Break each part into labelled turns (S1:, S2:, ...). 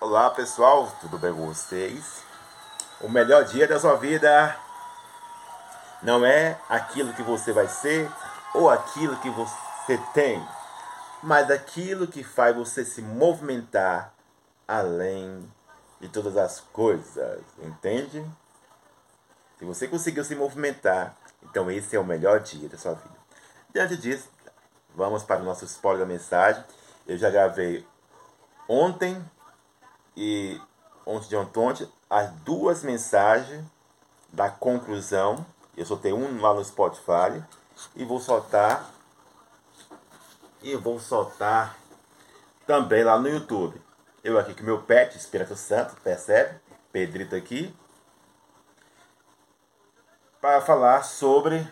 S1: Olá pessoal, tudo bem com vocês? O melhor dia da sua vida não é aquilo que você vai ser ou aquilo que você tem, mas aquilo que faz você se movimentar além de todas as coisas, entende? Se você conseguiu se movimentar, então esse é o melhor dia da sua vida. Diante disso, vamos para o nosso spoiler da mensagem. Eu já gravei ontem e ontem de ontem as duas mensagens da conclusão. Eu soltei um lá no Spotify e vou soltar e vou soltar também lá no YouTube. Eu aqui com meu pet, Espírito Santo, percebe? Pedrito aqui. Para falar sobre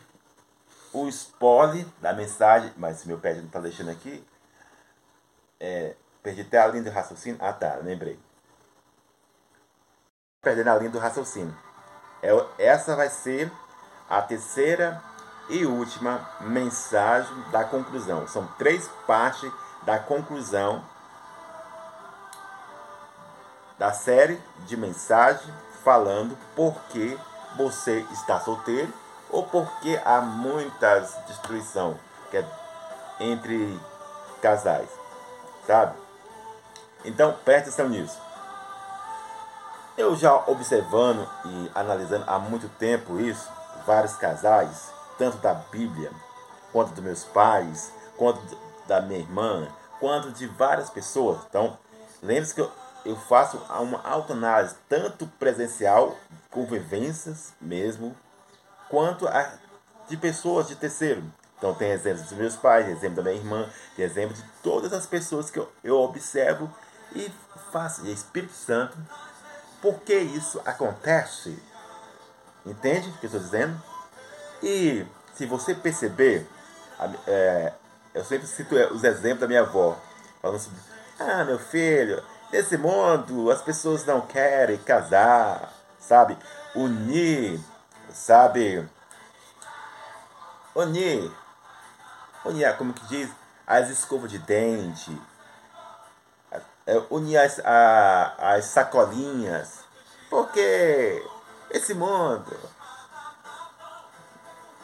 S1: o spoiler da mensagem, mas meu pet não está deixando aqui. É, perdi até a linha do raciocínio. Ah tá, lembrei perdendo a linha do raciocínio. É, essa vai ser a terceira e última mensagem da conclusão. São três partes da conclusão da série de mensagem falando por que você está solteiro ou porque há muitas destruição que é entre casais, sabe? Então preste atenção nisso. Eu já observando e analisando há muito tempo isso, vários casais, tanto da Bíblia, quanto dos meus pais, quanto da minha irmã, quanto de várias pessoas. Então, lembre-se que eu, eu faço uma autoanálise, tanto presencial, convivências mesmo, quanto a, de pessoas de terceiro. Então, tem exemplos dos meus pais, exemplo da minha irmã, tem exemplo de todas as pessoas que eu, eu observo e faço. E Espírito Santo por que isso acontece. Entende o que eu estou dizendo? E se você perceber, é, eu sempre cito é, os exemplos da minha avó, falando assim, ah, meu filho, nesse mundo as pessoas não querem casar, sabe? Unir, sabe? Unir, unir, como que diz? As escovas de dente, é, unir as, a, as sacolinhas, porque esse mundo,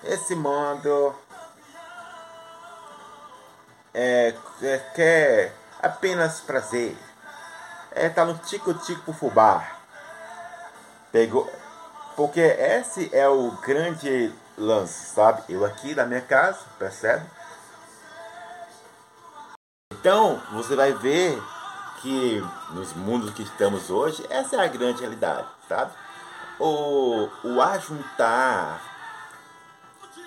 S1: esse mundo é, é, quer apenas prazer, é tá no tico-tico fubá. Pegou, porque esse é o grande lance, sabe? Eu aqui na minha casa, percebe? Então, você vai ver que nos mundos que estamos hoje, essa é a grande realidade, sabe? O, o ajuntar,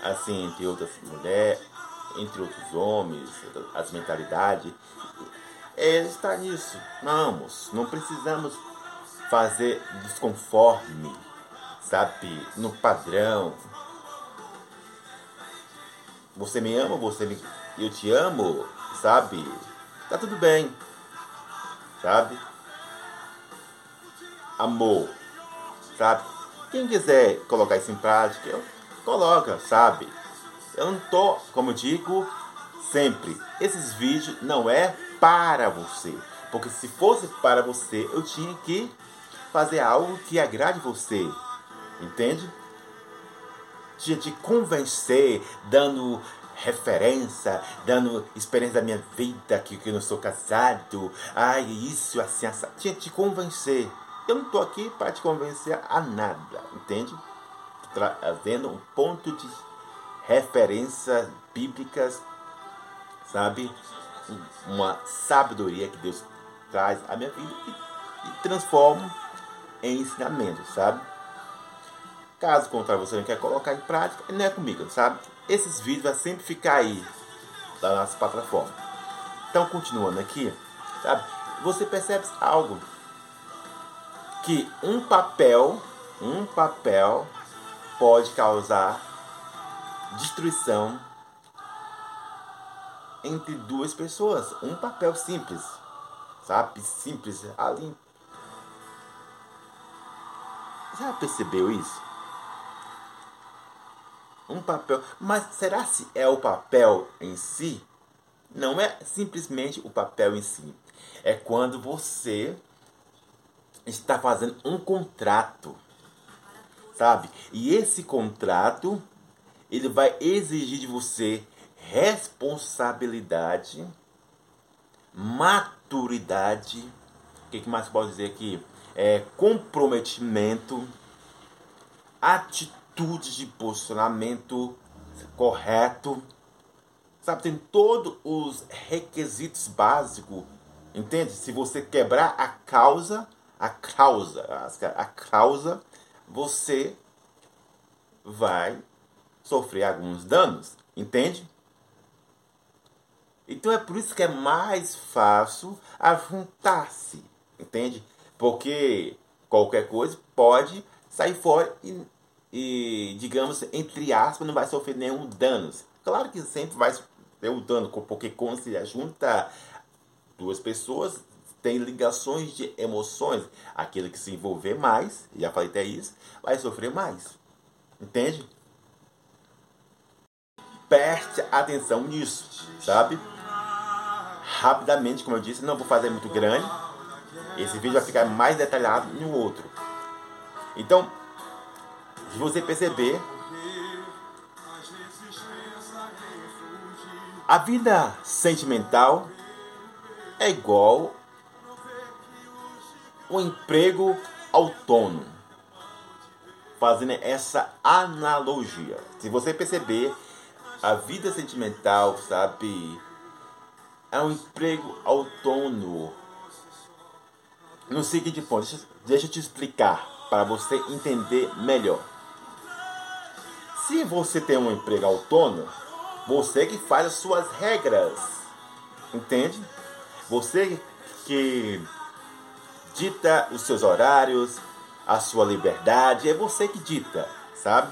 S1: assim, entre outras mulheres, entre outros homens, as mentalidades, é, está nisso. Vamos, não precisamos fazer desconforme, sabe? No padrão. Você me ama, você me, eu te amo, sabe? Tá tudo bem sabe? Amor, sabe? Quem quiser colocar isso em prática, coloca, sabe? Eu não tô, como digo sempre, esses vídeos não é para você. Porque se fosse para você, eu tinha que fazer algo que agrade você. Entende? Tinha de convencer, dando referência, dando experiência da minha vida, que, que eu não sou casado, ai, isso, assim, assim. Tinha te convencer. Eu não estou aqui para te convencer a nada, entende? Trazendo um ponto de referência bíblicas, sabe? Uma sabedoria que Deus traz à minha vida e, e transforma em ensinamento, sabe? Caso contrário, você não quer colocar em prática, não é comigo, sabe? esses vídeos vão sempre ficar aí da nossa plataforma. Então, continuando aqui, sabe? Você percebe algo que um papel, um papel pode causar destruição entre duas pessoas. Um papel simples, sabe? Simples ali. Já percebeu isso? Um papel. Mas será se é o papel em si? Não é simplesmente o papel em si. É quando você está fazendo um contrato, sabe? E esse contrato ele vai exigir de você responsabilidade, maturidade, o que, mais pode dizer aqui? É, comprometimento, atitude de posicionamento correto, sabe? Tem todos os requisitos básicos, entende? Se você quebrar a causa, a causa, a causa, você vai sofrer alguns danos, entende? Então é por isso que é mais fácil ajuntar-se, entende? Porque qualquer coisa pode sair fora e, e, digamos, entre aspas, não vai sofrer nenhum dano. Claro que sempre vai ter um dano, porque quando se junta duas pessoas, tem ligações de emoções. Aquele que se envolver mais, já falei até isso, vai sofrer mais. Entende? Preste atenção nisso, sabe? Rapidamente, como eu disse, não vou fazer muito grande. Esse vídeo vai ficar mais detalhado no outro. Então, se você perceber, a vida sentimental é igual um emprego autônomo. Fazendo essa analogia. Se você perceber, a vida sentimental, sabe, é um emprego autônomo. No seguinte ponto, deixa, deixa eu te explicar para você entender melhor. Se você tem um emprego autônomo, você que faz as suas regras, entende? Você que dita os seus horários, a sua liberdade, é você que dita, sabe?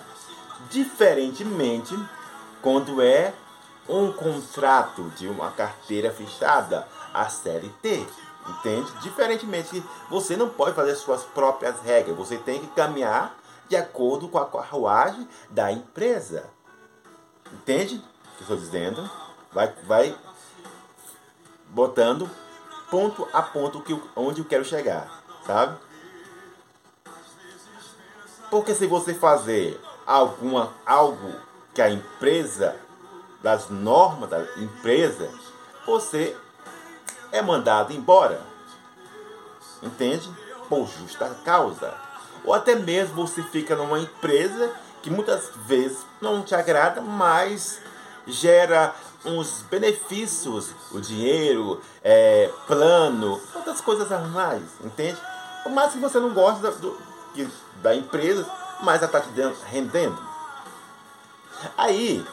S1: Diferentemente quando é um contrato de uma carteira fechada, a CLT. Entende? Diferentemente, você não pode fazer suas próprias regras, você tem que caminhar de acordo com a carruagem da empresa. Entende o que estou dizendo? Vai, vai botando ponto a ponto que, onde eu quero chegar, sabe? Porque se você fazer alguma, algo que a empresa, das normas da empresa, você é mandado embora. Entende? Por justa causa. Ou até mesmo você fica numa empresa que muitas vezes não te agrada, mas gera uns benefícios, o dinheiro, é, plano, outras coisas a mais, entende? Mais que você não goste da, do, da empresa, mas ela está te rendendo. Aí,